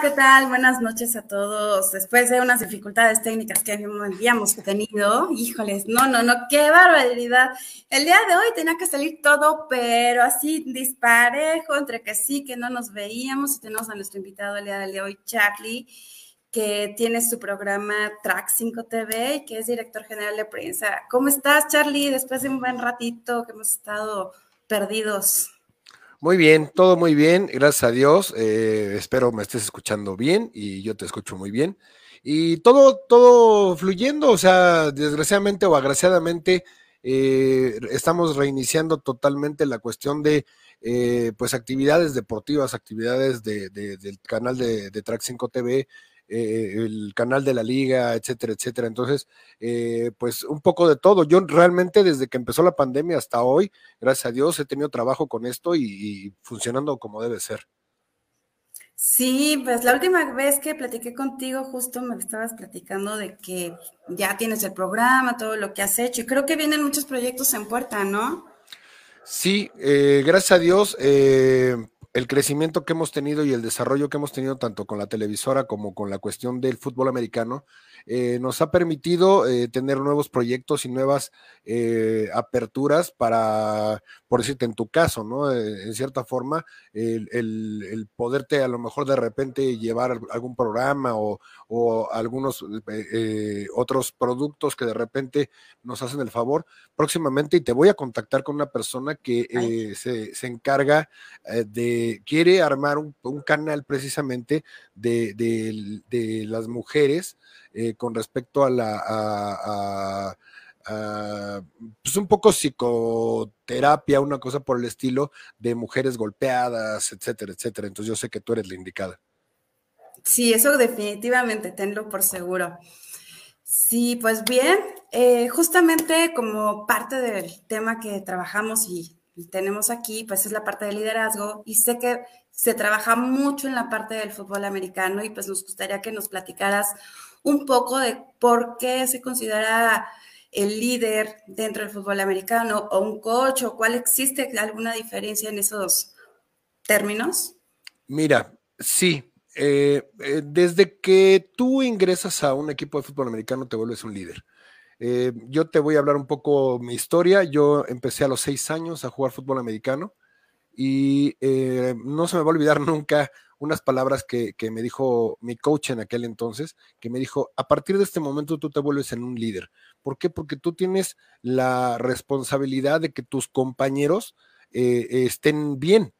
¿qué tal? Buenas noches a todos. Después de unas dificultades técnicas que habíamos tenido, híjoles, no, no, no, qué barbaridad. El día de hoy tenía que salir todo, pero así disparejo, entre que sí, que no nos veíamos. Y tenemos a nuestro invitado el día de hoy, Charlie, que tiene su programa Track 5 TV y que es director general de prensa. ¿Cómo estás, Charlie? Después de un buen ratito que hemos estado perdidos. Muy bien, todo muy bien, gracias a Dios. Eh, espero me estés escuchando bien y yo te escucho muy bien. Y todo, todo fluyendo, o sea, desgraciadamente o agraciadamente, eh, estamos reiniciando totalmente la cuestión de eh, pues actividades deportivas, actividades de, del canal de, de Track 5 TV, eh, el canal de la liga, etcétera, etcétera. Entonces, eh, pues un poco de todo. Yo realmente desde que empezó la pandemia hasta hoy, gracias a Dios, he tenido trabajo con esto y, funcionando como debe ser. Sí, pues la última vez que platiqué contigo, justo me estabas platicando de que ya tienes el programa, todo lo que has hecho, y creo que vienen muchos proyectos en puerta, ¿no? Sí, eh, gracias a Dios, el crecimiento que hemos tenido y el desarrollo que hemos tenido tanto con la televisora como con la cuestión del fútbol americano eh, nos ha permitido eh, tener nuevos proyectos y nuevas eh, aperturas para, por decirte, en tu caso, ¿no? en cierta forma, el, poderte a lo mejor de repente llevar algún programa o, algunos otros productos que de repente nos hacen el favor próximamente y te voy a contactar con una persona que se, encarga de, quiere armar un, canal precisamente de, de las mujeres eh, con respecto a la... Pues un poco psicoterapia, una cosa por el estilo de mujeres golpeadas, etcétera, etcétera. Entonces yo sé que tú eres la indicada. Sí, eso definitivamente, tenlo por seguro. Sí, pues bien, eh, justamente como parte del tema que trabajamos y tenemos aquí, pues es la parte de liderazgo y sé que se trabaja mucho en la parte del fútbol americano y pues nos gustaría que nos platicaras un poco de por qué se considera el líder dentro del fútbol americano o un coach o cuál existe alguna diferencia en esos términos? Mira, sí. Eh, eh, desde que tú ingresas a un equipo de fútbol americano te vuelves un líder. Eh, yo te voy a hablar un poco mi historia. Yo empecé a los seis años a jugar fútbol americano y no se me va a olvidar nunca unas palabras que, me dijo mi coach en aquel entonces, que me dijo, a partir de este momento tú te vuelves en un líder. ¿Por qué? Porque tú tienes la responsabilidad de que tus compañeros eh, estén bien.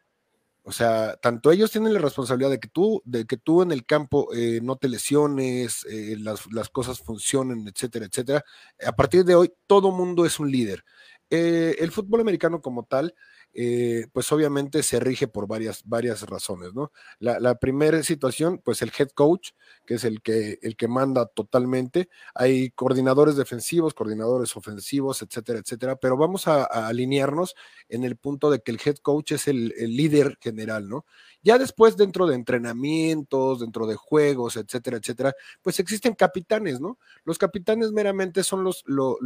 O sea, tanto ellos tienen la responsabilidad de que tú, de que tú en el campo eh, no te lesiones, eh, las, las, cosas funcionen, etcétera, etcétera. A partir de hoy, todo mundo es un líder. el fútbol americano como tal eh, pues obviamente se rige por varias, varias razones, ¿no? La, primera situación, pues el head coach, que es el que, el que manda totalmente. Hay coordinadores defensivos, coordinadores ofensivos, etcétera, etcétera, pero vamos a, alinearnos en el punto de que el head coach es el, el líder general, ¿no? Ya después, dentro de entrenamientos, dentro de juegos, etcétera, etcétera, pues existen capitanes, ¿no? Los capitanes meramente son los, los,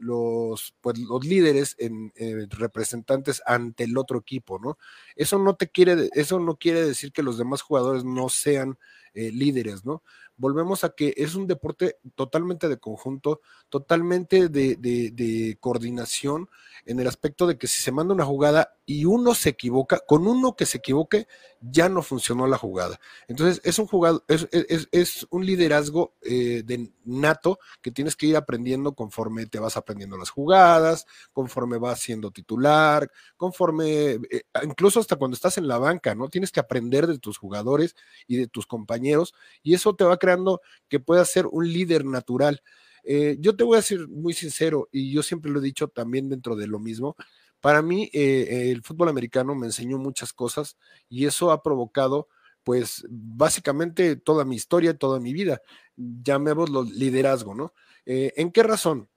los, pues, los líderes en, eh, representantes ante el otro equipo, ¿no? Eso no te quiere, eso no quiere decir que los demás jugadores no sean eh, líderes, ¿no? volvemos a que es un deporte totalmente de conjunto, totalmente de, coordinación, en el aspecto de que si se manda una jugada y uno se equivoca, con uno que se equivoque, ya no funcionó la jugada. Entonces, es un jugador, es, un liderazgo eh, de nato que tienes que ir aprendiendo conforme te vas aprendiendo las jugadas, conforme vas siendo titular, conforme, eh, incluso hasta cuando estás en la banca, ¿no? Tienes que aprender de tus jugadores y de tus compañeros, y eso te va creando que puedas ser un líder natural. Eh, yo te voy a decir muy sincero, y yo siempre lo he dicho también dentro de lo mismo, para mí eh, el fútbol americano me enseñó muchas cosas y eso ha provocado pues básicamente toda mi historia, toda mi vida, llamémoslo liderazgo, ¿no? Eh, ¿En qué razón?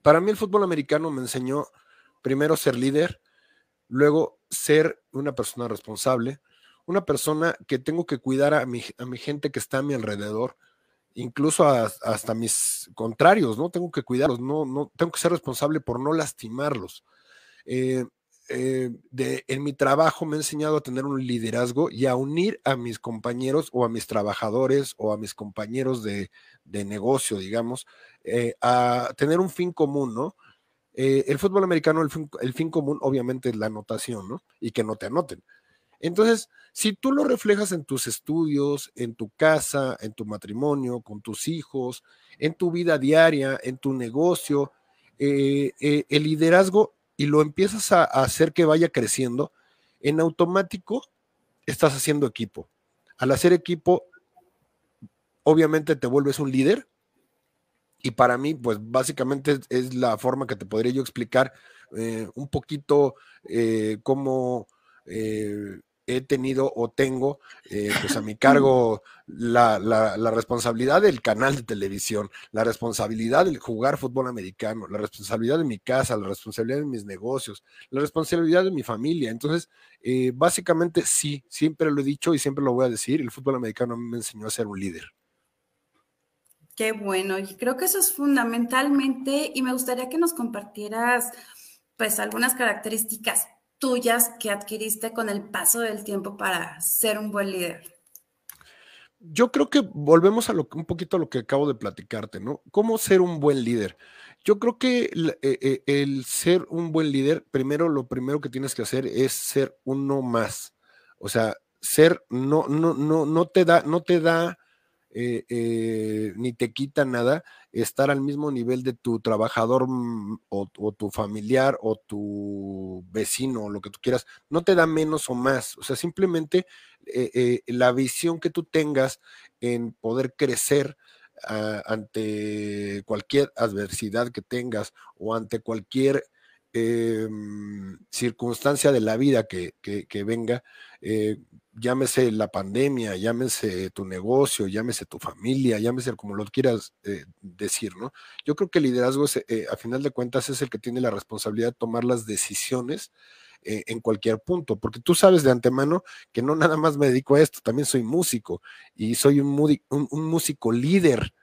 Para mí el fútbol americano me enseñó primero ser líder, luego ser una persona responsable, una persona que tengo que cuidar a mi, a mi gente que está a mi alrededor, incluso hasta mis contrarios, ¿no? Tengo que cuidarlos, no, no, tengo que ser responsable por no lastimarlos. Eh, eh, de, en mi trabajo me ha enseñado a tener un liderazgo y a unir a mis compañeros o a mis trabajadores o a mis compañeros de, negocio, digamos, eh, a tener un fin común, ¿no? El fútbol americano, el fin, el fin, común obviamente es la anotación, ¿no? Y que no te anoten. Entonces, si tú lo reflejas en tus estudios, en tu casa, en tu matrimonio, con tus hijos, en tu vida diaria, en tu negocio, el liderazgo y lo empiezas a, hacer que vaya creciendo, en automático estás haciendo equipo. Al hacer equipo, obviamente te vuelves un líder. Y para mí, pues básicamente es, la forma que te podría yo explicar eh, un poquito eh, cómo eh, he tenido o tengo eh, pues a mi cargo la, responsabilidad del canal de televisión, la responsabilidad de jugar fútbol americano, la responsabilidad de mi casa, la responsabilidad de mis negocios, la responsabilidad de mi familia. Entonces, eh, básicamente sí, siempre lo he dicho y siempre lo voy a decir, el fútbol americano me enseñó a ser un líder. Qué bueno, y creo que eso es fundamentalmente, y me gustaría que nos compartieras pues algunas características tuyas que adquiriste con el paso del tiempo para ser un buen líder? Yo creo que volvemos a lo, un poquito a lo que acabo de platicarte, ¿no? ¿Cómo ser un buen líder? Yo creo que el, eh, eh, el ser un buen líder, primero lo primero que tienes que hacer es ser uno más. O sea, ser no, no, no, no te da, no te da eh, eh, ni te quita nada estar al mismo nivel de tu trabajador mm, o, tu familiar o tu vecino o lo que tú quieras, no te da menos o más, o sea, simplemente eh, la visión que tú tengas en poder crecer ah, ante cualquier adversidad que tengas o ante cualquier em, circunstancia de la vida que, venga, llámese la pandemia, llámese tu negocio, llámese tu familia, llámese como lo quieras eh, decir, ¿no? Yo creo que el liderazgo, eh, a final de cuentas, es el que tiene la responsabilidad de tomar las decisiones eh, en cualquier punto, porque tú sabes de antemano que no nada más me dedico a esto, también soy músico y soy un, un músico líder,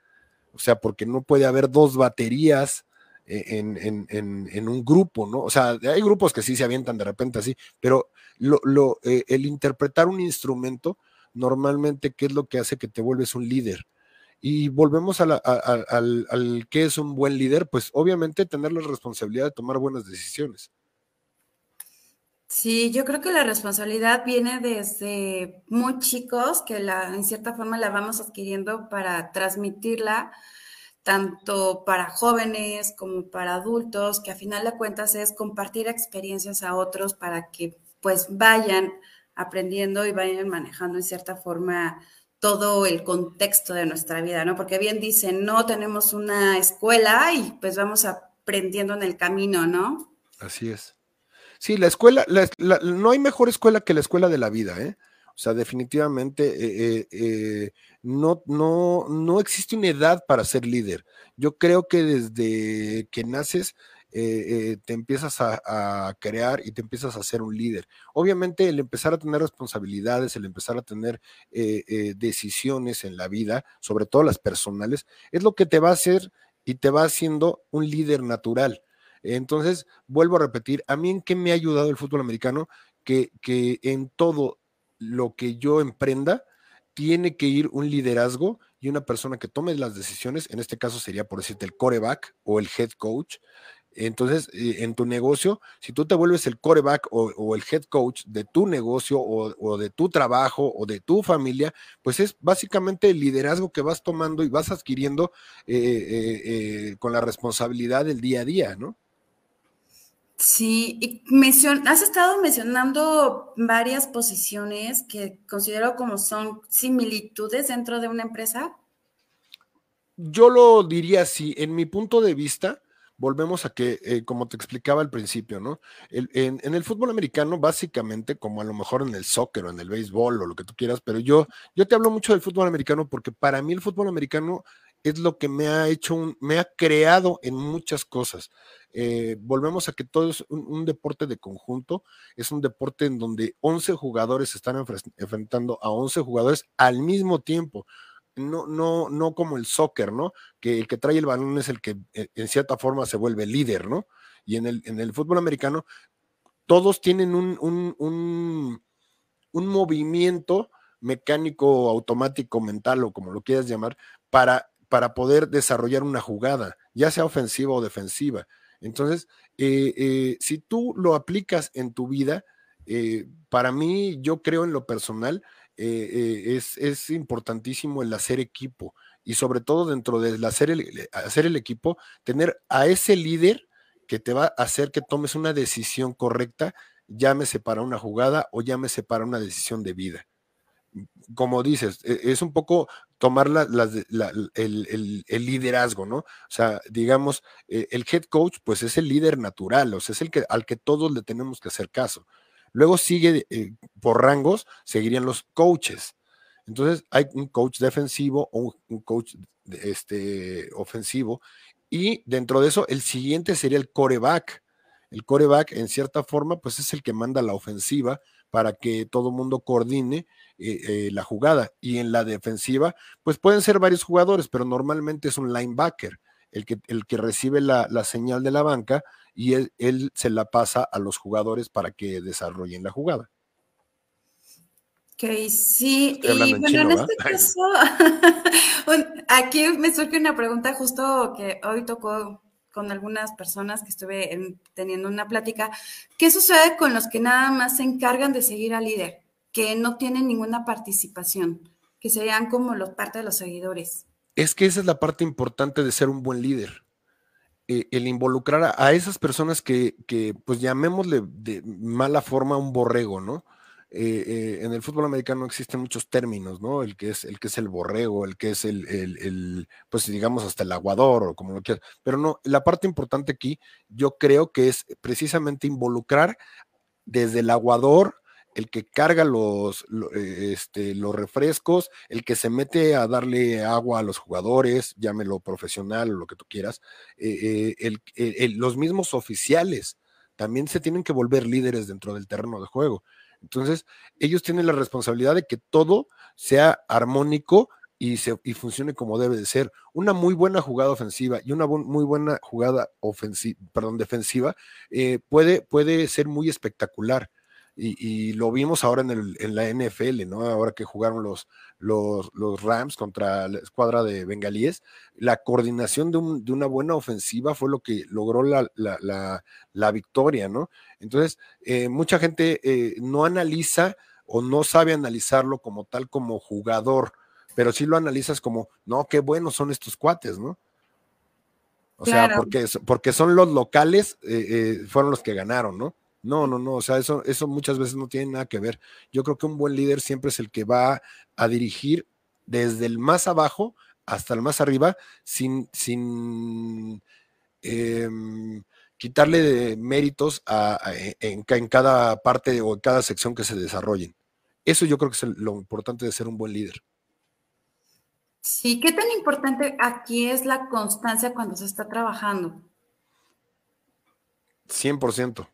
o sea, porque no puede haber dos baterías en, un grupo, ¿no? O sea, hay grupos que sí se avientan de repente así, pero lo, eh, el interpretar un instrumento, normalmente, ¿qué es lo que hace que te vuelves un líder? Y volvemos al, al que es un buen líder, pues obviamente tener la responsabilidad de tomar buenas decisiones. Sí, yo creo que la responsabilidad viene desde muy chicos, que la, en cierta forma la vamos adquiriendo para transmitirla tanto para jóvenes como para adultos, que a final de cuentas es compartir experiencias a otros para que pues vayan aprendiendo y vayan manejando en cierta forma todo el contexto de nuestra vida, ¿no? Porque bien dicen, no tenemos una escuela y pues vamos aprendiendo en el camino, ¿no? Así es. Sí, la escuela, no hay mejor escuela que la escuela de la vida, ¿eh? O sea, definitivamente eh, eh, eh, no, no, no existe una edad para ser líder. Yo creo que desde que naces te empiezas a, crear y te empiezas a ser un líder. Obviamente el empezar a tener responsabilidades, el empezar a tener decisiones en la vida, sobre todo las personales, es lo que te va a hacer y te va haciendo un líder natural. Entonces, vuelvo a repetir, a mí en qué me ha ayudado el fútbol americano, que, que en todo lo que yo emprenda, tiene que ir un liderazgo y una persona que tome las decisiones, en este caso sería por decirte el coreback o el head coach. Entonces, eh, en tu negocio, si tú te vuelves el coreback o, el head coach de tu negocio o, de tu trabajo o de tu familia, pues es básicamente el liderazgo que vas tomando y vas adquiriendo eh, eh, con la responsabilidad del día a día, ¿no? Sí, y has estado mencionando varias posiciones que considero como son similitudes dentro de una empresa. Yo lo diría así, en mi punto de vista, volvemos a que, eh, como te explicaba al principio, ¿no? en, el fútbol americano, básicamente, como a lo mejor en el soccer o en el béisbol o lo que tú quieras, pero yo, yo te hablo mucho del fútbol americano porque para mí el fútbol americano es lo que me ha hecho, me ha creado en muchas cosas. Eh, volvemos a que todo es un, deporte de conjunto, es un deporte en donde 11 jugadores están enfrentando a 11 jugadores al mismo tiempo. No, no, no como el soccer, ¿no? Que el que trae el balón es el que eh, en cierta forma se vuelve líder, ¿no? Y en el, en el fútbol americano todos tienen un, un, un, movimiento mecánico, automático, mental o como lo quieras llamar, para, para poder desarrollar una jugada, ya sea ofensiva o defensiva. Entonces, eh, eh, si tú lo aplicas en tu vida, eh, para mí, yo creo en lo personal, es, importantísimo el hacer equipo y sobre todo dentro de hacer el, hacer el equipo, tener a ese líder que te va a hacer que tomes una decisión correcta, llámese para una jugada o llámese para una decisión de vida. Como dices, e, es un poco tomar el, liderazgo, ¿no? O sea, digamos, eh, el head coach, pues es el líder natural, o sea, es el que, al que todos le tenemos que hacer caso. Luego sigue eh, por rangos, seguirían los coaches. Entonces, hay un coach defensivo o un, coach este, ofensivo, y dentro de eso, el siguiente sería el coreback. El coreback, en cierta forma, pues es el que manda la ofensiva para que todo el mundo coordine eh, eh, la jugada. Y en la defensiva, pues pueden ser varios jugadores, pero normalmente es un linebacker, el que, el que recibe la, señal de la banca y él, se la pasa a los jugadores para que desarrollen la jugada. Ok, sí, y bueno, en este caso, aquí me surge una pregunta justo que hoy tocó con algunas personas que estuve teniendo una plática. ¿Qué sucede con los que nada más se encargan de seguir al líder, que no tienen ninguna participación, que serían como los parte de los seguidores? Es que esa es la parte importante de ser un buen líder. Eh, el involucrar a, esas personas que, que, pues llamémosle de mala forma un borrego, ¿no? Eh, eh, en el fútbol americano existen muchos términos, ¿no? El que es el que es el borrego, el que es el, el, pues digamos hasta el aguador o como lo quieras. Pero no, la parte importante aquí, yo creo que es precisamente involucrar desde el aguador, el que carga los, eh, este, los refrescos, el que se mete a darle agua a los jugadores, llámelo profesional o lo que tú quieras, los mismos oficiales también se tienen que volver líderes dentro del terreno de juego. Entonces, ellos tienen la responsabilidad de que todo sea armónico y, se, y funcione como debe de ser. Una muy buena jugada ofensiva y una muy buena jugada perdón, defensiva eh, puede, puede ser muy espectacular y, lo vimos ahora en, el, en, la NFL, ¿no? Ahora que jugaron los, los, los, Rams contra la escuadra de Bengalíes, la coordinación de, un, de una buena ofensiva fue lo que logró la, la, la, victoria, ¿no? Entonces, eh, mucha gente eh, no analiza o no sabe analizarlo como tal como jugador, pero sí lo analizas como, no, qué buenos son estos cuates, ¿no? O sea, porque, porque son los locales, eh, fueron los que ganaron, ¿no? No, no, no, o sea, eso, eso muchas veces no tiene nada que ver. Yo creo que un buen líder siempre es el que va a dirigir desde el más abajo hasta el más arriba sin, sin em, quitarle méritos e, en, en, cada parte o en cada sección que se desarrollen. Eso yo creo que es lo importante de ser un buen líder. Sí, ¿qué tan importante aquí es la constancia cuando se está trabajando? 100%.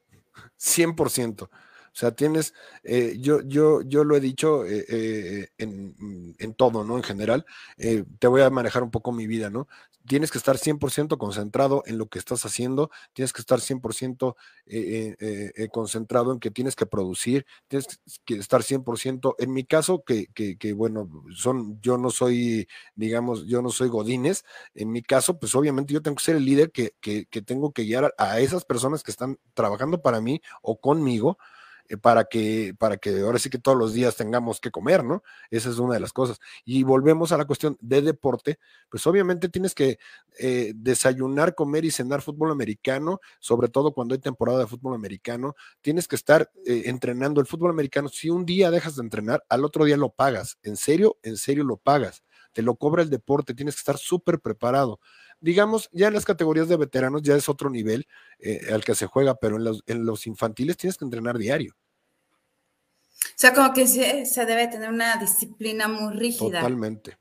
100%. O sea, tienes, eh, yo, yo, yo lo he dicho eh, eh, en, en, todo, ¿no? En general, te voy a manejar un poco mi vida, ¿no? Tienes que estar 100% concentrado en lo que estás haciendo, tienes que estar 100% concentrado en que tienes que producir, tienes que estar 100%, en mi caso, que, que, que, bueno, son, yo no soy, digamos, yo no soy Godínez, en mi caso, pues obviamente yo tengo que ser el líder que, que tengo que guiar a esas personas que están trabajando para mí o conmigo, eh, para que, para que ahora sí que todos los días tengamos que comer, ¿no? Esa es una de las cosas. Y volvemos a la cuestión de deporte, pues obviamente tienes que eh, desayunar, comer y cenar fútbol americano, sobre todo cuando hay temporada de fútbol americano, tienes que estar eh, entrenando el fútbol americano. Si un día dejas de entrenar, al otro día lo pagas. En serio, en serio lo pagas. Te lo cobra el deporte, tienes que estar súper preparado digamos, ya en las categorías de veteranos ya es otro nivel al que se juega, pero en los, en los, infantiles tienes que entrenar diario. O sea, como que se, debe tener una disciplina muy rígida. Totalmente.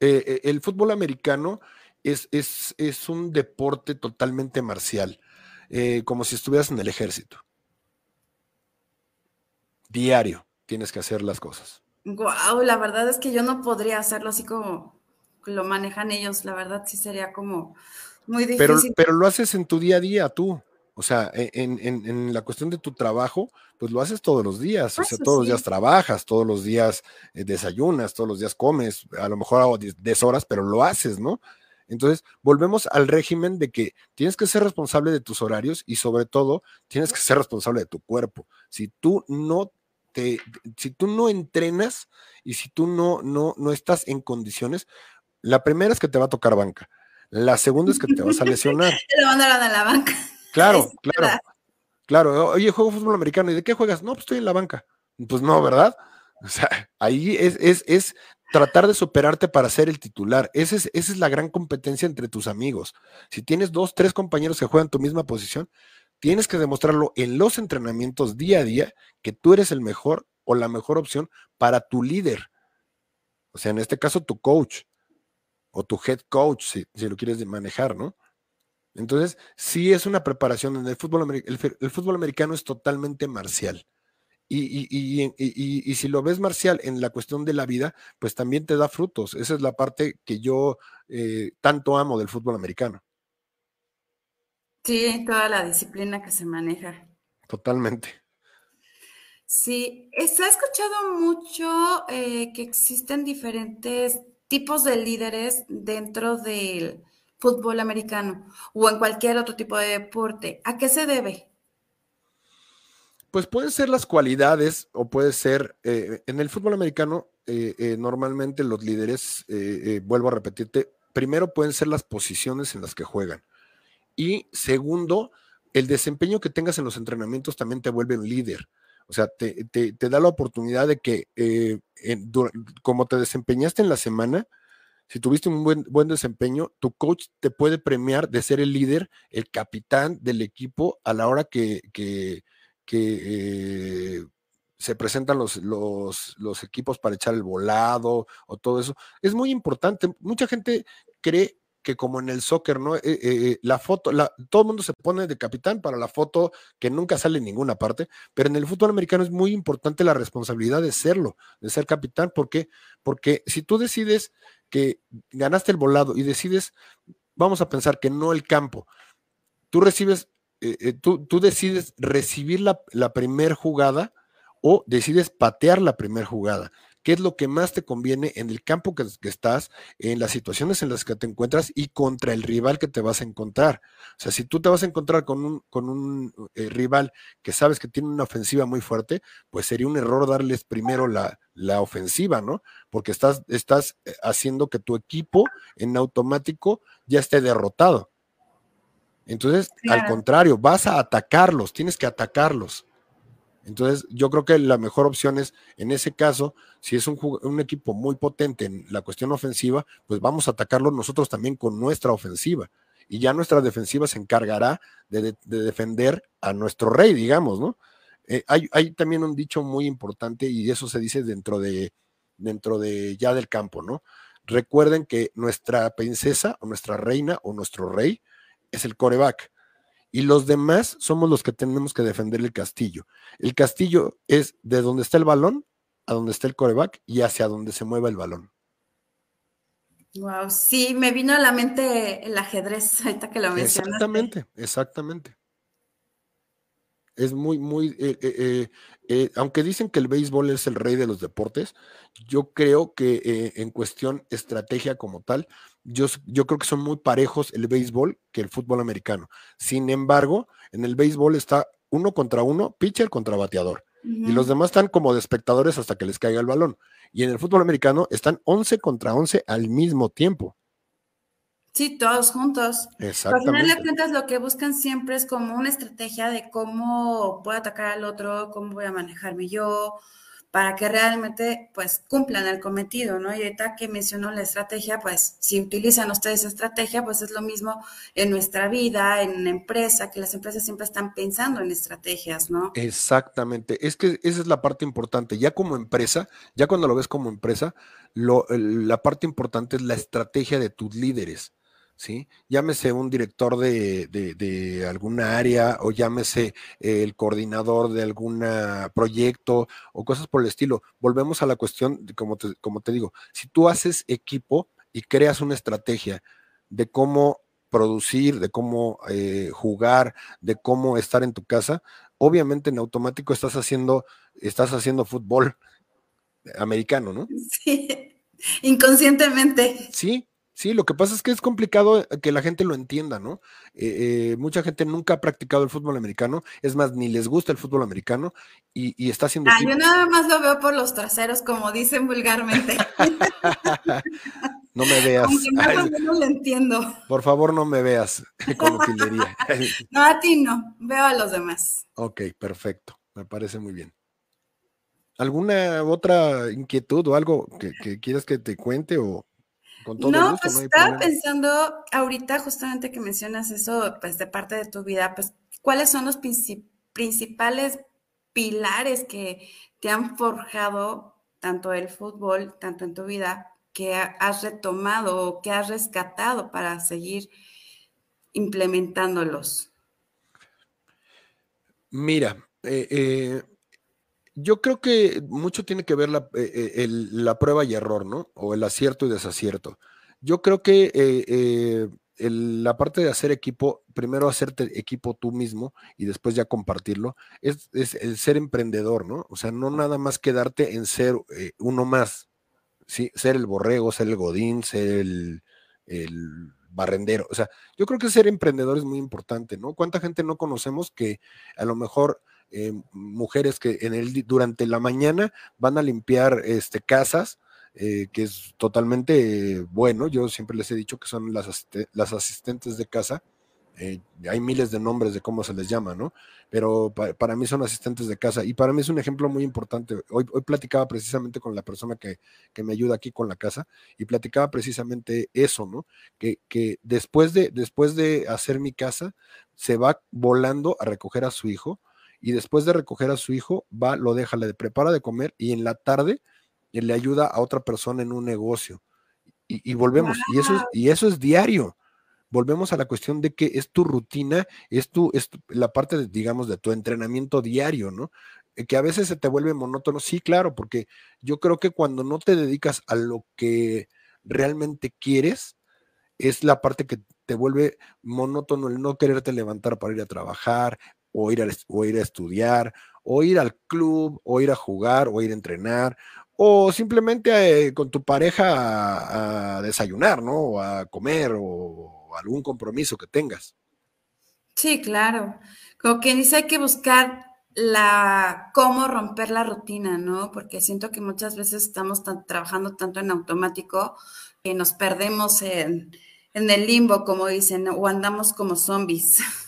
Eh, eh, el fútbol americano es, es, es, un deporte totalmente marcial, eh, como si estuvieras en el ejército. Diario tienes que hacer las cosas. Wow, la verdad es que yo no podría hacerlo así como lo manejan ellos. La verdad sí sería como muy difícil. Pero, pero lo haces en tu día a día, tú. O sea, e, en, la cuestión de tu trabajo, pues lo haces todos los días. O sea, todos los días trabajas, todos los días eh, desayunas, todos los días comes, a lo mejor hago 10 horas, pero lo haces, ¿no? Entonces, volvemos al régimen de que tienes que ser responsable de tus horarios y sobre todo tienes que ser responsable de tu cuerpo. Si tú no te, si tú no entrenas y si tú no, no, no estás en condiciones, la primera es que te va a tocar banca. La segunda es que te vas a lesionar. te mandaron a la banca. Claro, claro. Claro, oye, juego fútbol americano, ¿y de qué juegas? No, pues estoy en la banca. Pues no, ¿verdad? O sea, ahí es, es, es tratar de superarte para ser el titular. Esa es, esa es la gran competencia entre tus amigos. Si tienes dos, tres compañeros que juegan tu misma posición, tienes que demostrarlo en los entrenamientos día a día que tú eres el mejor o la mejor opción para tu líder. O sea, en este caso, tu coach o tu head coach, si, si lo quieres manejar, ¿no? Entonces, sí es una preparación. En el fútbol, el, fútbol americano es totalmente marcial. Y, si lo ves marcial en la cuestión de la vida, pues también te da frutos. Esa es la parte que yo eh, tanto amo del fútbol americano. Sí, toda la disciplina que se maneja. Totalmente. Sí, se ha escuchado mucho eh, que existen diferentes tipos de líderes dentro del fútbol americano o en cualquier otro tipo de deporte. ¿A qué se debe? Pues pueden ser las cualidades o puede ser, eh, en el fútbol americano, eh, eh, normalmente los líderes, vuelvo a repetirte, primero pueden ser las posiciones en las que juegan. Y segundo, el desempeño que tengas en los entrenamientos también te vuelve un líder. O sea, te, da la oportunidad de que, como te desempeñaste en la semana, si tuviste un buen, buen desempeño, tu coach te puede premiar de ser el líder, el capitán del equipo a la hora que, que, eh, se presentan los, equipos para echar el volado o todo eso. Es muy importante. Mucha gente cree que como en el soccer, ¿no? Eh, eh, la foto, todo el mundo se pone de capitán para la foto que nunca sale en ninguna parte, pero en el fútbol americano es muy importante la responsabilidad de serlo, de ser capitán, ¿por qué? Porque si tú decides que ganaste el volado y decides, vamos a pensar que no el campo, tú recibes, eh, eh, tú, tú, decides recibir la, la primer jugada o decides patear la primera jugada qué es lo que más te conviene en el campo que, estás, en las situaciones en las que te encuentras y contra el rival que te vas a encontrar. O sea, si tú te vas a encontrar con un, con un eh, rival que sabes que tiene una ofensiva muy fuerte, pues sería un error darles primero la, la ofensiva, ¿no? Porque estás, estás eh, haciendo que tu equipo en automático ya esté derrotado. Entonces, al contrario, vas a atacarlos, tienes que atacarlos. Entonces, yo creo que la mejor opción es, en ese caso, si es un, equipo muy potente en la cuestión ofensiva, pues vamos a atacarlo nosotros también con nuestra ofensiva. Y ya nuestra defensiva se encargará de, defender a nuestro rey, digamos, ¿no? Eh, hay, hay, también un dicho muy importante y eso se dice dentro de, dentro de ya del campo, ¿no? Recuerden que nuestra princesa o nuestra reina o nuestro rey es el coreback y los demás somos los que tenemos que defender el castillo. El castillo es de donde está el balón a donde está el coreback y hacia donde se mueva el balón. Wow, sí, me vino a la mente el ajedrez ahorita que lo mencionaste. Exactamente, exactamente. Es muy, muy, eh, eh, eh, aunque dicen que el béisbol es el rey de los deportes, yo creo que en cuestión estrategia como tal, yo, yo creo que son muy parejos el béisbol que el fútbol americano. Sin embargo, en el béisbol está uno contra uno, pitcher contra bateador. Y los demás están como de espectadores hasta que les caiga el balón. Y en el fútbol americano están 11 contra 11 al mismo tiempo. Sí, todos juntos. Exactamente. Al final de cuentas, lo que buscan siempre es como una estrategia de cómo puedo atacar al otro, cómo voy a manejarme yo, para que realmente pues cumplan el cometido, ¿no? Y ahorita que mencionó la estrategia, pues si utilizan ustedes estrategia, pues es lo mismo en nuestra vida, en una empresa, que las empresas siempre están pensando en estrategias, ¿no? Exactamente, es que esa es la parte importante, ya como empresa, ya cuando lo ves como empresa, lo, la parte importante es la estrategia de tus líderes. ¿Sí? Llámese un director de, alguna área o llámese el coordinador de algún proyecto o cosas por el estilo. Volvemos a la cuestión, como, te, como te digo, si tú haces equipo y creas una estrategia de cómo producir, de cómo eh, jugar, de cómo estar en tu casa, obviamente en automático estás haciendo, estás haciendo fútbol americano, ¿no? Sí, inconscientemente. Sí, Sí, lo que pasa es que es complicado eh, que la gente lo entienda, ¿no? Eh, eh, mucha gente nunca ha practicado el fútbol americano, es más, ni les gusta el fútbol americano y, está haciendo... Ah, yo nada más lo veo por los traseros, como dicen vulgarmente. no me veas. no lo entiendo. Por favor, no me veas con utilería. no, a ti no, veo a los demás. Ok, perfecto, me parece muy bien. ¿Alguna otra inquietud o algo que, que quieras que te cuente o no, pues estaba pensando ahorita justamente que mencionas eso, pues de parte de tu vida, pues cuáles son los principales pilares que te han forjado tanto el fútbol, tanto en tu vida, que has retomado o que has rescatado para seguir implementándolos. Mira, eh, eh, yo creo que mucho tiene que ver la, eh, eh, la, prueba y error, ¿no? O el acierto y desacierto. Yo creo que eh, la parte de hacer equipo, primero hacerte equipo tú mismo y después ya compartirlo, es, el ser emprendedor, ¿no? O sea, no nada más quedarte en ser uno más, ¿sí? Ser el borrego, ser el godín, ser el, el barrendero. O sea, yo creo que ser emprendedor es muy importante, ¿no? ¿Cuánta gente no conocemos que a lo mejor eh, mujeres que en el, durante la mañana van a limpiar este, casas, eh, que es totalmente bueno. Yo siempre les he dicho que son las, las asistentes de casa. Eh, hay miles de nombres de cómo se les llama, ¿no? Pero para mí son asistentes de casa y para mí es un ejemplo muy importante. Hoy, hoy platicaba precisamente con la persona que, que, me ayuda aquí con la casa y platicaba precisamente eso, ¿no? Que, que después, de, después de hacer mi casa, se va volando a recoger a su hijo y después de recoger a su hijo, va, lo deja, le prepara de comer y en la tarde eh, le ayuda a otra persona en un negocio. Y, volvemos, y, eso es, y eso es diario. Volvemos a la cuestión de que es tu rutina, es tu, es la parte, de, digamos, de tu entrenamiento diario, ¿no? Eh, que a veces se te vuelve monótono, sí, claro, porque yo creo que cuando no te dedicas a lo que realmente quieres, es la parte que te vuelve monótono el no quererte levantar para ir a trabajar, o ir, a, o ir a estudiar, o ir al club, o ir a jugar, o ir a entrenar, o simplemente eh, con tu pareja a, desayunar, ¿no? O a comer, o algún compromiso que tengas. Sí, claro. Como que dice, hay que buscar la cómo romper la rutina, ¿no? Porque siento que muchas veces estamos trabajando tanto en automático que nos perdemos en, en el limbo, como dicen, o andamos como zombies.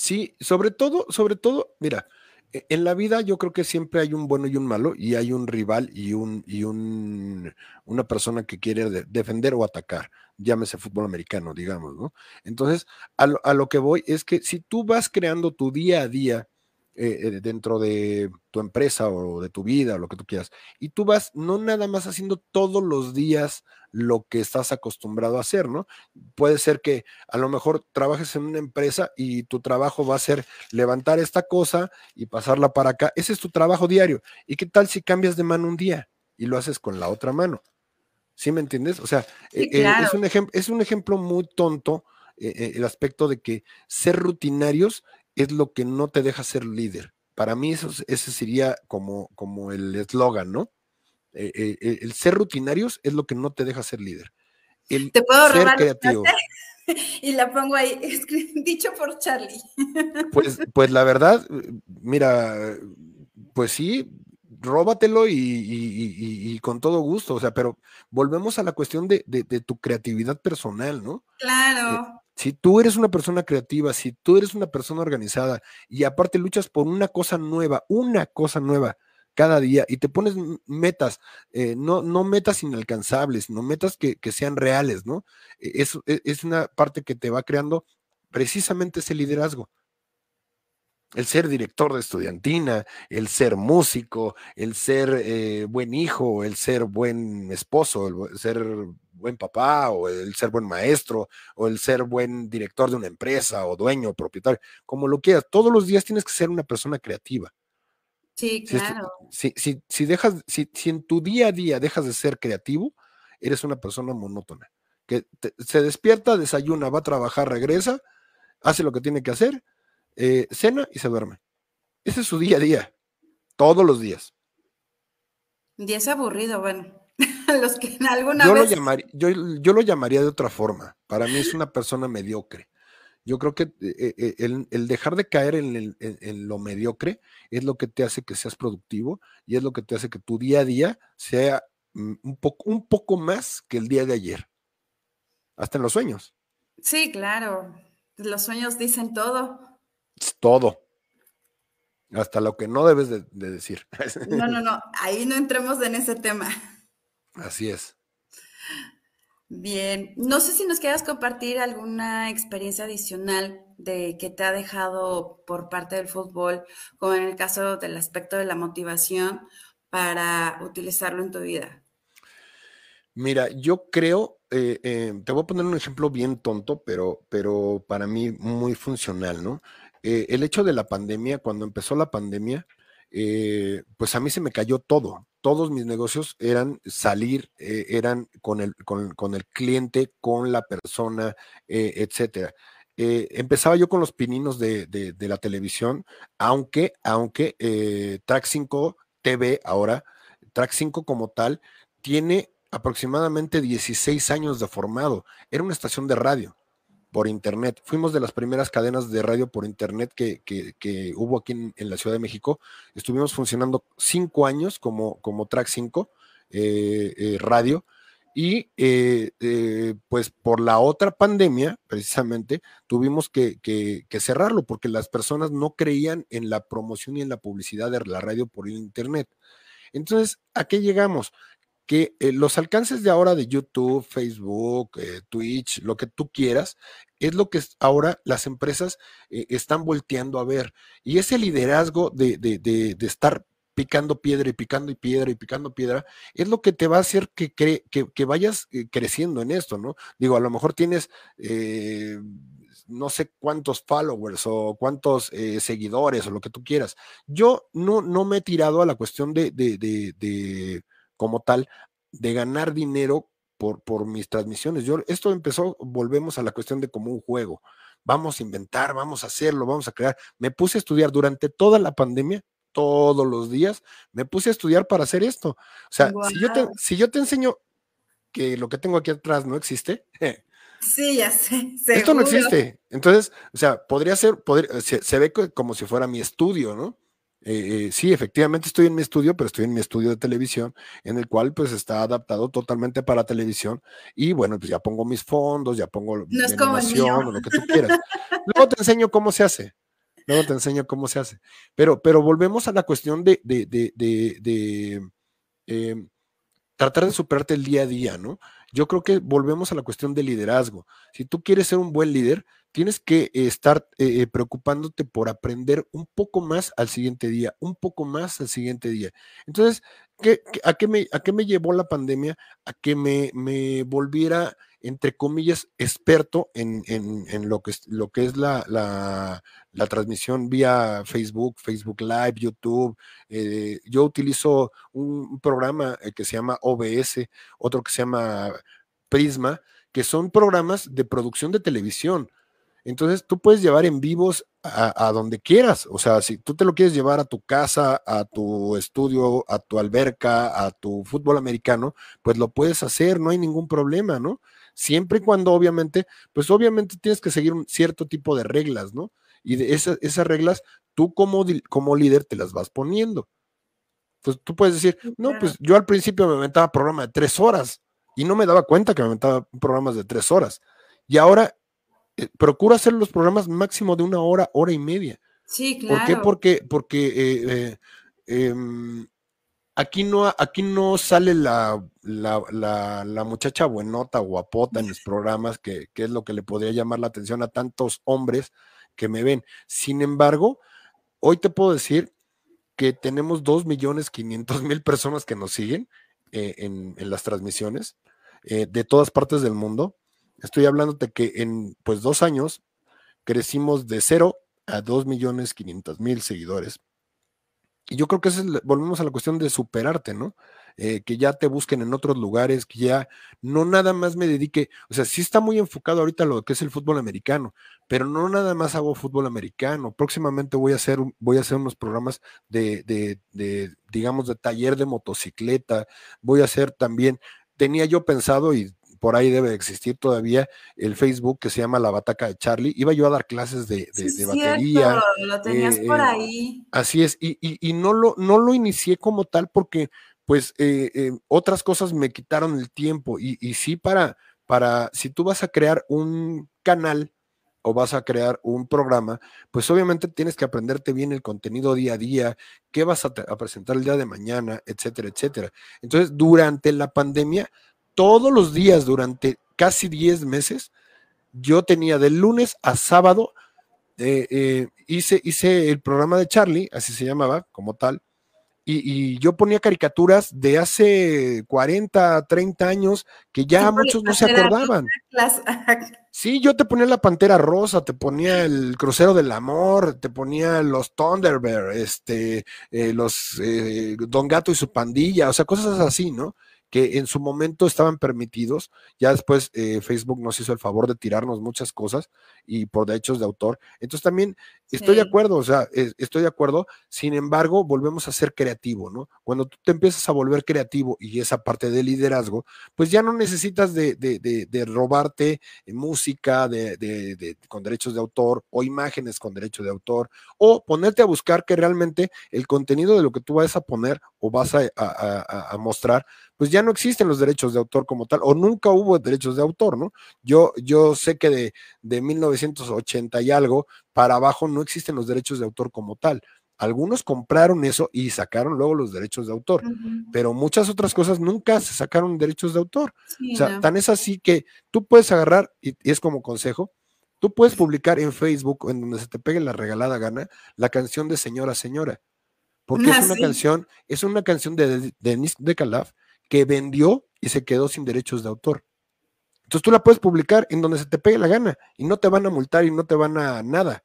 Sí, sobre todo, sobre todo, mira, e, en la vida yo creo que siempre hay un bueno y un malo, y hay un rival y un, y un una persona que quiere defender o atacar, llámese fútbol americano, digamos, ¿no? Entonces, a lo, a lo que voy es que si tú vas creando tu día a día eh, eh, dentro de tu empresa o de tu vida o lo que tú quieras, y tú vas no nada más haciendo todos los días lo que estás acostumbrado a hacer, ¿no? Puede ser que a lo mejor trabajes en una empresa y tu trabajo va a ser levantar esta cosa y pasarla para acá. Ese es tu trabajo diario. ¿Y qué tal si cambias de mano un día y lo haces con la otra mano? ¿Sí me entiendes? O sea, eh, eh, es, un es, un ejemplo muy tonto eh, el aspecto de que ser rutinarios es lo que no te deja ser líder. Para mí eso, ese sería como, como el eslogan, ¿no? Eh, eh, eh, el ser rutinarios es lo que no te deja ser líder. El ¿Te puedo ser creativo. Y la pongo ahí, dicho por Charlie. Pues, pues la verdad, mira, pues sí, róbatelo y, con todo gusto, o sea, pero volvemos a la cuestión de, tu creatividad personal, ¿no? Claro. Si tú eres una persona creativa, si tú eres una persona organizada y aparte luchas por una cosa nueva, una cosa nueva, cada día y te pones metas, eh, no, no metas inalcanzables, no metas que, sean reales, ¿no? E, es, e, es, una parte que te va creando precisamente ese liderazgo. El ser director de estudiantina, el ser músico, el ser eh, buen hijo, el ser buen esposo, el ser buen papá, o el ser buen maestro, o el ser buen director de una empresa, o dueño, propietario, como lo quieras. Todos los días tienes que ser una persona creativa. Sí, claro. Si, si, si dejas, si, si en tu día a día dejas de ser creativo, eres una persona monótona, que se despierta, desayuna, va a trabajar, regresa, hace lo que tiene que hacer, eh, cena y se duerme. Ese es su día a día, todos los días. Y es aburrido, bueno. Los que alguna yo vez... Lo llamaría, yo, yo, lo llamaría de otra forma. Para mí es una persona mediocre. Yo creo que eh, eh, el, dejar de caer en, en, lo mediocre es lo que te hace que seas productivo y es lo que te hace que tu día a día sea mm, un poco, un poco más que el día de ayer. Hasta en los sueños. Sí, claro. Los sueños dicen todo. Todo. Hasta lo que no debes de, decir. No, no, no, ahí no entremos en ese tema. Así es. Bien, no sé si nos quieras compartir alguna experiencia adicional de que te ha dejado por parte del fútbol, como en el caso del aspecto de la motivación para utilizarlo en tu vida. Mira, yo creo, eh, eh, te voy a poner un ejemplo bien tonto, pero, pero para mí muy funcional, ¿no? Eh, el hecho de la pandemia, cuando empezó la pandemia, eh, pues a mí se me cayó todo. Todos mis negocios eran salir, eh, eran con el, con, el cliente, con la persona, etcétera. empezaba yo con los pininos de, de, la televisión, aunque, aunque Track 5 TV ahora, Track 5 como tal, tiene aproximadamente 16 años de formado. Era una estación de radio por internet. Fuimos de las primeras cadenas de radio por internet que, hubo aquí en, la Ciudad de México. Estuvimos funcionando cinco años como, como Track 5 eh, eh, radio. Y eh, pues por la otra pandemia, precisamente, tuvimos que, que, cerrarlo porque las personas no creían en la promoción y en la publicidad de la radio por Internet. Entonces, ¿a qué llegamos? Que eh, los alcances de ahora de YouTube, Facebook, eh, Twitch, lo que tú quieras, es lo que ahora las empresas eh, están volteando a ver. Y ese liderazgo de, de, estar picando piedra y picando y piedra y picando piedra, es lo que te va a hacer que, que, vayas creciendo en esto, ¿no? Digo, a lo mejor tienes no sé cuántos followers o cuántos seguidores o lo que tú quieras. Yo no, no me he tirado a la cuestión de, de, de como tal de ganar dinero por, por mis transmisiones. Yo, esto empezó, volvemos a la cuestión de como un juego. Vamos a inventar, vamos a hacerlo, vamos a crear. Me puse a estudiar durante toda la pandemia, todos los días, me puse a estudiar para hacer esto. O sea, si, yo te, si yo te enseño que lo que tengo aquí atrás no existe, Sí, ya sé. Esto no existe. Entonces, o sea, podría ser, se, ve como si fuera mi estudio, ¿no? Eh, eh, sí, efectivamente estoy en mi estudio, pero estoy en mi estudio de televisión, en el cual pues está adaptado totalmente para televisión y bueno, pues ya pongo mis fondos, ya pongo no animación o lo que tú quieras. Luego te enseño cómo se hace. Luego te enseño cómo se hace. Pero, pero volvemos a la cuestión de, de, de, de em, tratar de superarte el día a día, ¿no? Yo creo que volvemos a la cuestión de liderazgo. Si tú quieres ser un buen líder, tienes que estar eh, preocupándote por aprender un poco más al siguiente día, un poco más al siguiente día. Entonces, a, qué me, ¿a qué me llevó la pandemia? A que me, volviera, entre comillas, experto en, lo, que, lo que es la, la, transmisión vía Facebook, Facebook Live, YouTube. Eh, yo utilizo un programa eh, que se llama OBS, otro que se llama Prisma, que son programas de producción de televisión entonces tú puedes llevar en vivos a, donde quieras. O sea, si tú te lo quieres llevar a tu casa, a tu estudio, a tu alberca, a tu fútbol americano, pues lo puedes hacer, no hay ningún problema, ¿no? Siempre y cuando obviamente, pues obviamente tienes que seguir un cierto tipo de reglas, ¿no? Y de esas, esas reglas, tú como, como líder te las vas poniendo. Pues tú puedes decir, no, pues yo al principio me aventaba programa de tres horas y no me daba cuenta que me aventaba programas de tres horas. Y ahora eh, procura hacer los programas máximo de una hora, hora y media. Sí, claro. ¿Por qué? Porque, porque eh, eh, em, aquí, no, aquí no sale la, la, muchacha buenota, guapota en los programas, que, que, es lo que le podría llamar la atención a tantos hombres que me ven. Sin embargo, hoy te puedo decir que tenemos dos millones quinientos mil personas que nos siguen en, en, las transmisiones de todas partes del mundo Estoy hablándote que en pues dos años crecimos de cero a dos millones quinientos mil seguidores. Y yo creo que es volvemos a la cuestión de superarte, ¿no? eh, que ya te busquen en otros lugares, que ya no nada más me dedique, o sea, sí está muy enfocado ahorita lo que es el fútbol americano, pero no nada más hago fútbol americano. Próximamente voy a hacer, voy a hacer unos programas de, de, de digamos, de taller de motocicleta, voy a hacer también, tenía yo pensado y por ahí debe existir todavía el Facebook que se llama La Bataca de Charlie. Iba yo a dar clases de, de, batería. lo tenías por eh, ahí. Así es, y, y, no, lo, no lo inicié como tal porque pues eh, eh, otras cosas me quitaron el tiempo y, y sí para, para, si tú vas a crear un canal, o vas a crear un programa, pues obviamente tienes que aprenderte bien el contenido día a día, qué vas a, a, presentar el día de mañana, etcétera, etcétera. Entonces, durante la pandemia, todos los días durante casi 10 meses, yo tenía de lunes a sábado, eh, eh, hice, hice el programa de Charlie, así se llamaba, como tal, y, yo ponía caricaturas de hace 40, 30 años que ya muchos no se acordaban. Sí, yo te ponía la Pantera Rosa, te ponía el Crucero del Amor, te ponía los Thunderbird, este, eh, los Don Gato y su pandilla, o sea, cosas así, ¿no? Que en su momento estaban permitidos. Ya después eh, Facebook nos hizo el favor de tirarnos muchas cosas y por derechos de autor. Entonces también estoy de acuerdo, o sea, estoy de acuerdo. Sin embargo, volvemos a ser creativo, ¿no? Cuando tú te empiezas a volver creativo y esa parte de liderazgo, pues ya no necesitas de, de, de, robarte música de, con derechos de autor o imágenes con derechos de autor o ponerte a buscar que realmente el contenido de lo que tú vas a poner o vas a, a mostrar pues ya no existen los derechos de autor como tal, o nunca hubo derechos de autor, ¿no? Yo, yo sé que de, de 1980 y algo para abajo no existen los derechos de autor como tal. Algunos compraron eso y sacaron luego los derechos de autor, pero muchas otras cosas nunca se sacaron derechos de autor. o sea, tan es así que tú puedes agarrar, y, es como consejo, tú puedes publicar en Facebook, en donde se te pegue la regalada gana, la canción de Señora Señora, porque es ah, una canción, es una canción de Denis de Calaf que vendió y se quedó sin derechos de autor. Entonces tú la puedes publicar en donde se te pegue la gana y no te van a multar y no te van a nada.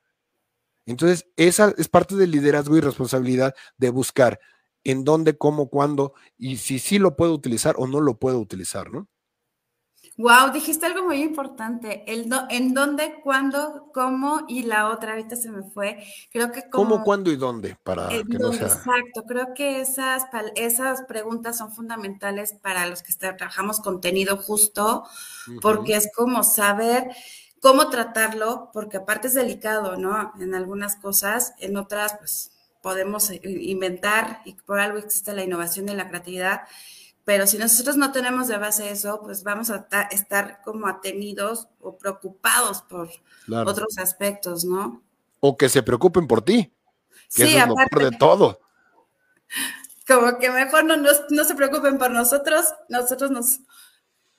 Entonces, esa es parte del liderazgo y responsabilidad de buscar en dónde, cómo, cuándo y si sí lo puedo utilizar o no lo puedo utilizar, ¿no? Wow, dijiste algo muy importante. El en dónde, cuándo, cómo y la otra, ahorita se me fue. Creo que cómo, cuándo y dónde para que no sea... Exacto, creo que esas, esas preguntas son fundamentales para los que trabajamos contenido justo, porque es como saber cómo tratarlo, porque aparte es delicado, ¿no? En algunas cosas, en otras, pues podemos eh, inventar y por algo existe la innovación y la creatividad pero si nosotros no tenemos de base eso, pues vamos a estar como atenidos o preocupados por otros aspectos, ¿no? O que se preocupen por ti, que eso es lo peor de todo. Como que mejor no, no se preocupen por nosotros, nosotros nos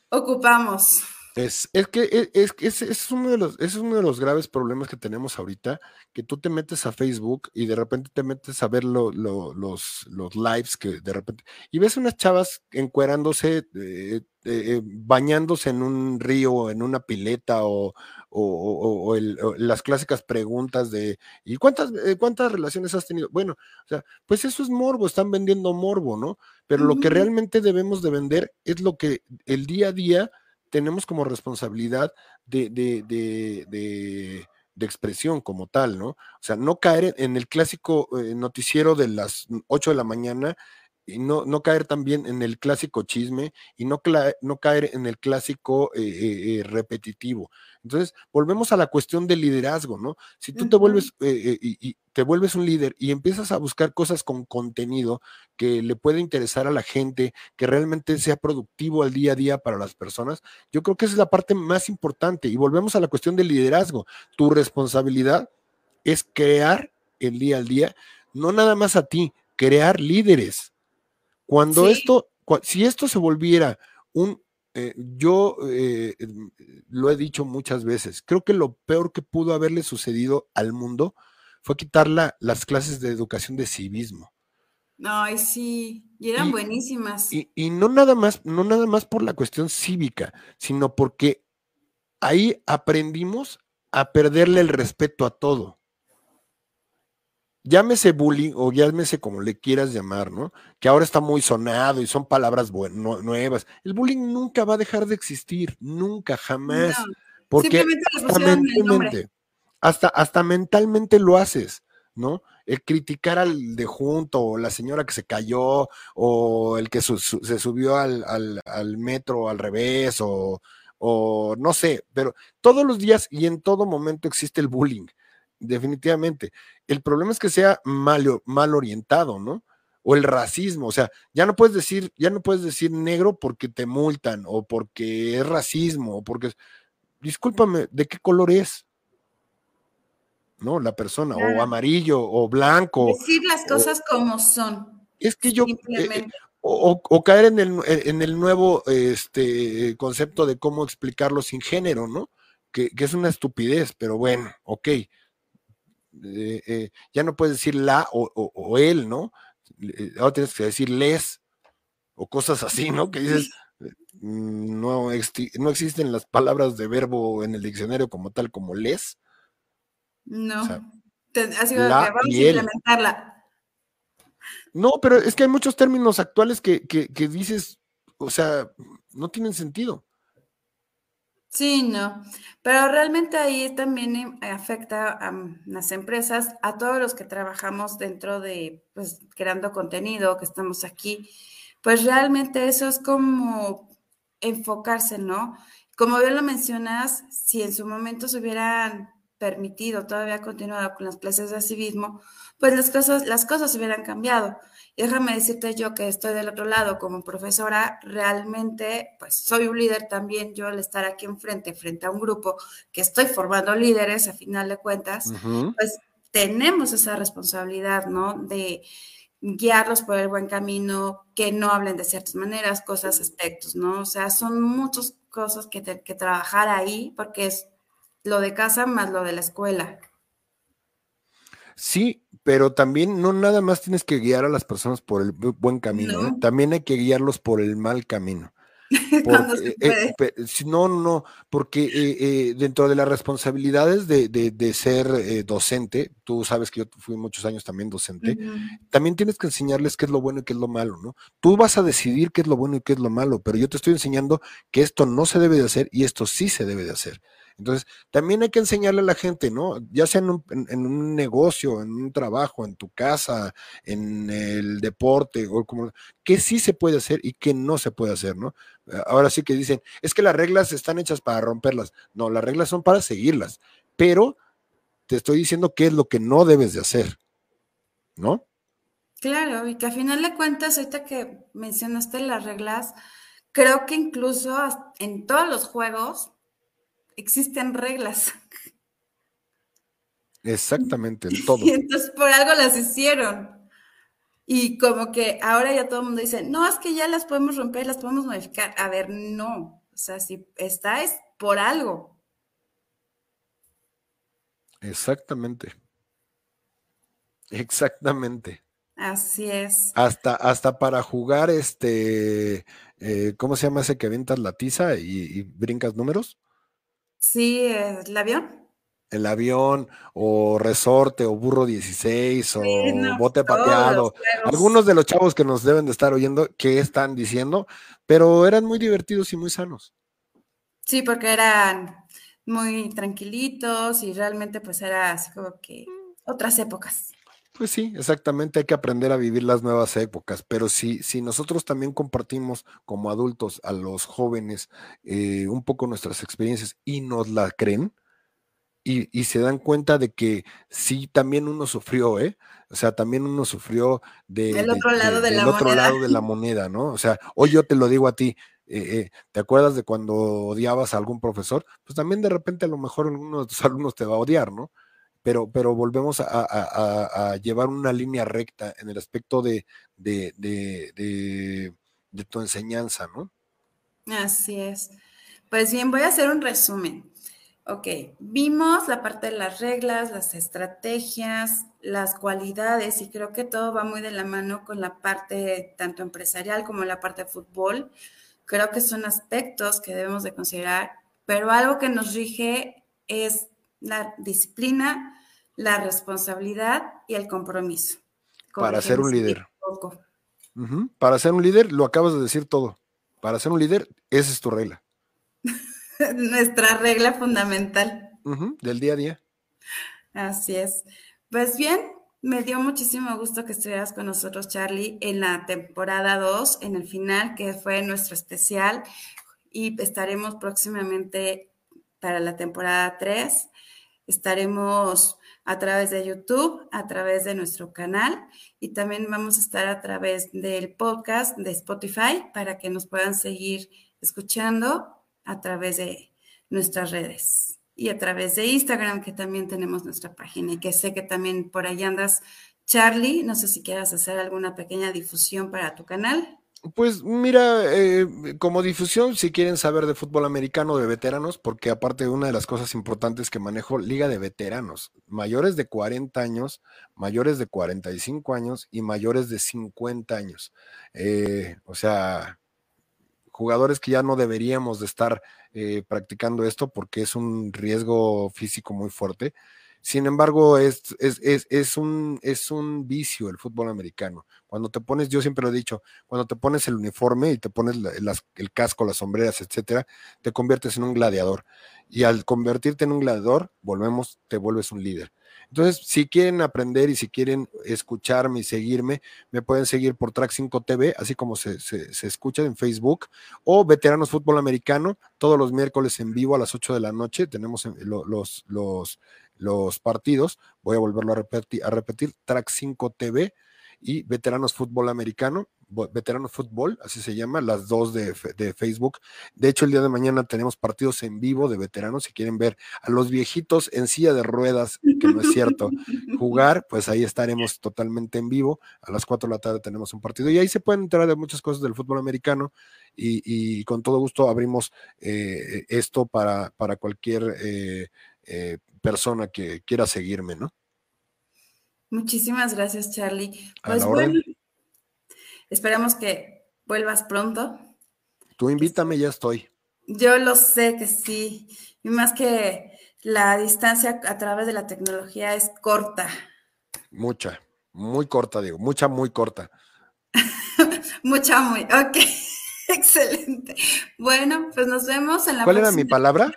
ocupamos. Es, es que e, es, es, es, uno de los, es uno de los graves problemas que tenemos ahorita, que tú te metes a Facebook y de repente te metes a ver los, los lives que de repente, y ves unas chavas encuerándose, eh, eh, bañándose en un río, en una pileta o, o, o, las clásicas preguntas de, ¿y cuántas, eh, cuántas relaciones has tenido? Bueno, o sea, pues eso es morbo, están vendiendo morbo, ¿no? Pero lo que realmente debemos de vender es lo que el día a día tenemos como responsabilidad de, de, de, de, expresión como tal, ¿no? O sea, no caer en el clásico eh, noticiero de las 8 de la mañana y no, no caer también en el clásico chisme y no, no caer en el clásico eh, eh, repetitivo. Entonces, volvemos a la cuestión del liderazgo, ¿no? Si tú te vuelves y, te vuelves un líder y empiezas a buscar cosas con contenido que le puede interesar a la gente, que realmente sea productivo al día a día para las personas, yo creo que esa es la parte más importante. Y volvemos a la cuestión del liderazgo. Tu responsabilidad es crear el día al día, no nada más a ti, crear líderes cuando esto, si esto se volviera un, eh, yo eh, lo he dicho muchas veces, creo que lo peor que pudo haberle sucedido al mundo fue quitar las clases de educación de civismo. Ay, sí, y eran buenísimas. Y, y, no nada más, no nada más por la cuestión cívica, sino porque ahí aprendimos a perderle el respeto a todo. Llámese bullying o llámese como le quieras llamar, ¿no? Que ahora está muy sonado y son palabras nuevas. El bullying nunca va a dejar de existir, nunca, jamás. porque hasta mentalmente, hasta, hasta mentalmente lo haces, ¿no? El criticar al de junto, o la señora que se cayó, o el que se subió al, al, metro al revés, o, o no sé, pero todos los días y en todo momento existe el bullying definitivamente. El problema es que sea mal, mal orientado, ¿no? O el racismo, o sea, ya no puedes decir, ya no puedes decir negro porque te multan, o porque es racismo, o porque, discúlpame, ¿de qué color es? ¿No? La persona, o amarillo, o blanco. Decir las cosas como son. Es que yo, eh, eh, o, caer en el, en el nuevo este, concepto de cómo explicarlo sin género, ¿no? Que, que, es una estupidez, pero bueno, ok. Eh, eh, ya no puedes decir la o, él, ¿no? Eh, ahora tienes que decir les o cosas así, ¿no? Que dices, mm, no, no existen las palabras de verbo en el diccionario como tal, como les. No, ha sido vamos a implementarla. No, pero es que hay muchos términos actuales que, que dices, o sea, no tienen sentido. Sí, no, pero realmente ahí también afecta a las empresas, a todos los que trabajamos dentro de, pues, creando contenido, que estamos aquí, pues realmente eso es como enfocarse, ¿no? Como bien lo mencionas, si en su momento se hubieran permitido todavía continuado con las clases de civismo, pues las cosas, las cosas hubieran cambiado. Y déjame decirte yo que estoy del otro lado como profesora, realmente, pues soy un líder también, yo al estar aquí enfrente, frente a un grupo que estoy formando líderes, a final de cuentas, pues tenemos esa responsabilidad, ¿no? De guiarlos por el buen camino, que no hablen de ciertas maneras, cosas, aspectos, ¿no? O sea, son muchas cosas que, que trabajar ahí, porque es lo de casa más lo de la escuela. Sí, pero también no nada más tienes que guiar a las personas por el buen camino, ¿eh? también hay que guiarlos por el mal camino. Eh, no, no, porque eh, dentro de las responsabilidades de, ser docente, tú sabes que yo fui muchos años también docente, también tienes que enseñarles qué es lo bueno y qué es lo malo, ¿no? Tú vas a decidir qué es lo bueno y qué es lo malo, pero yo te estoy enseñando que esto no se debe de hacer y esto sí se debe de hacer. Entonces, también hay que enseñarle a la gente, ¿no? Ya sea en un, negocio, en un trabajo, en tu casa, en el deporte, o como, que sí se puede hacer y que no se puede hacer, ¿no? Ahora sí que dicen, es que las reglas están hechas para romperlas. No, las reglas son para seguirlas, pero te estoy diciendo qué es lo que no debes de hacer, ¿no? Claro, y que a final de cuentas, ahorita que mencionaste las reglas, creo que incluso en todos los juegos existen reglas. Exactamente, en todo. Y entonces por algo las hicieron. Y como que ahora ya todo el mundo dice, no, es que ya las podemos romper, las podemos modificar. A ver, no. O sea, si está es por algo. Exactamente. Exactamente. Así es. Hasta, hasta para jugar este, eh, ¿cómo se llama ese que avientas la tiza y brincas números? Sí, el avión. El avión, o resorte, o burro 16, o bote pateado. Algunos de los chavos que nos deben de estar oyendo, ¿qué están diciendo? Pero eran muy divertidos y muy sanos. Sí, porque eran muy tranquilitos y realmente pues era así como que otras épocas. Pues sí, exactamente, hay que aprender a vivir las nuevas épocas, pero si, si nosotros también compartimos como adultos a los jóvenes eh, un poco nuestras experiencias y nos la creen y, se dan cuenta de que sí, también uno sufrió, ¿eh? O sea, también uno sufrió de, del otro, lado, de la otro lado de la moneda, ¿no? O sea, hoy yo te lo digo a ti, eh, eh, ¿te acuerdas de cuando odiabas a algún profesor? Pues también de repente a lo mejor uno de tus alumnos te va a odiar, ¿no? Pero, pero volvemos a, llevar una línea recta en el aspecto de, de, tu enseñanza, ¿no? Así es. Pues bien, voy a hacer un resumen. Ok, vimos la parte de las reglas, las estrategias, las cualidades y creo que todo va muy de la mano con la parte tanto empresarial como la parte de fútbol. Creo que son aspectos que debemos de considerar, pero algo que nos rige es la disciplina, la responsabilidad y el compromiso. Para ser un líder. Para ser un líder, lo acabas de decir todo. Para ser un líder, esa es tu regla. Nuestra regla fundamental. del día a día. Así es. Pues bien, me dio muchísimo gusto que estuvieras con nosotros, Charlie, en la temporada 2, en el final, que fue nuestro especial, y estaremos próximamente para la temporada 3. Estaremos a través de YouTube, a través de nuestro canal y también vamos a estar a través del podcast de Spotify para que nos puedan seguir escuchando a través de nuestras redes y a través de Instagram, que también tenemos nuestra página y que sé que también por ahí andas. Charlie, no sé si quieras hacer alguna pequeña difusión para tu canal. Pues mira, eh, como difusión, si quieren saber de fútbol americano de veteranos, porque aparte de una de las cosas importantes que manejo, liga de veteranos, mayores de 40 años, mayores de 45 años y mayores de 50 años. Eh, o sea, jugadores que ya no deberíamos de estar eh, practicando esto porque es un riesgo físico muy fuerte. Sin embargo, es, es, un, es un vicio el fútbol americano. Cuando te pones, yo siempre lo he dicho, cuando te pones el uniforme y te pones el casco, las sombreras, etcétera, te conviertes en un gladiador. Y al convertirte en un gladiador, volvemos, te vuelves un líder. Entonces, si quieren aprender y si quieren escucharme y seguirme, me pueden seguir por Track 5 TV, así como se, se, escucha en Facebook, o Veteranos Fútbol Americano, todos los miércoles en vivo a las 8 de la noche. Tenemos eh, los, los, los partidos. Voy a volverlo a repetir, a repetir Track 5 TV y Veteranos Fútbol Americano, Veteranos Fútbol, así se llama, las dos de, Facebook. De hecho, el día de mañana tenemos partidos en vivo de veteranos. Si quieren ver a los viejitos en silla de ruedas, que no es cierto, jugar, pues ahí estaremos totalmente en vivo. A las 4 de la tarde tenemos un partido y ahí se pueden enterar de muchas cosas del fútbol americano y, con todo gusto abrimos eh, esto para, para cualquier eh, eh, persona que quiera seguirme, ¿no? Muchísimas gracias, Charlie. Pues bueno, esperamos que vuelvas pronto. Tú invítame, ya estoy. Yo lo sé que sí. Y más que la distancia a través de la tecnología es corta. Mucha, muy corta, digo, mucha, muy corta. mucha, muy, ok. Excelente. Bueno, pues nos vemos en la ¿Cuál era mi palabra?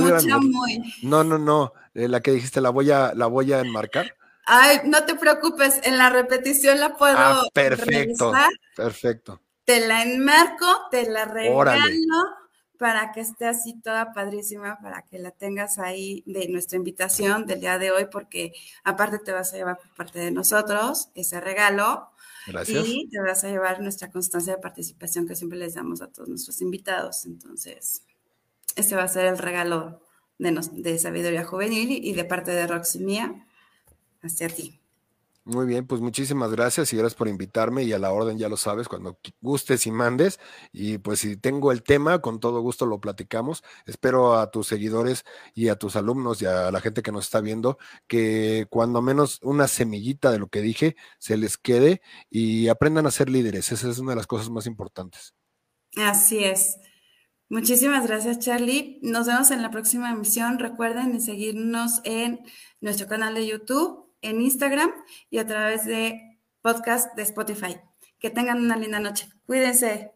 ¿Cuál mucha, muy. No, no, no. Eh, la que dijiste, la voy a, la voy a enmarcar. Ay, no te preocupes, en la repetición la puedo. Ah, perfecto. Perfecto. Te la enmarco, te la regalo para que esté así toda padrísima, para que la tengas ahí de nuestra invitación del día de hoy, porque aparte te vas a llevar por parte de nosotros ese regalo. Gracias. Y te vas a llevar nuestra constancia de participación que siempre les damos a todos nuestros invitados. Entonces, ese va a ser el regalo de, de Sabiduría Juvenil y de parte de Roxy Mía hacia ti. Muy bien, pues muchísimas gracias y gracias por invitarme y a la orden ya lo sabes, cuando gustes y mandes. Y pues si tengo el tema, con todo gusto lo platicamos. Espero a tus seguidores y a tus alumnos y a la gente que nos está viendo que cuando menos una semillita de lo que dije se les quede y aprendan a ser líderes. Esa es una de las cosas más importantes. Así es. Muchísimas gracias, Charlie. Nos vemos en la próxima emisión. Recuerden seguirnos en nuestro canal de YouTube en Instagram y a través de podcast de Spotify. Que tengan una linda noche. Cuídense.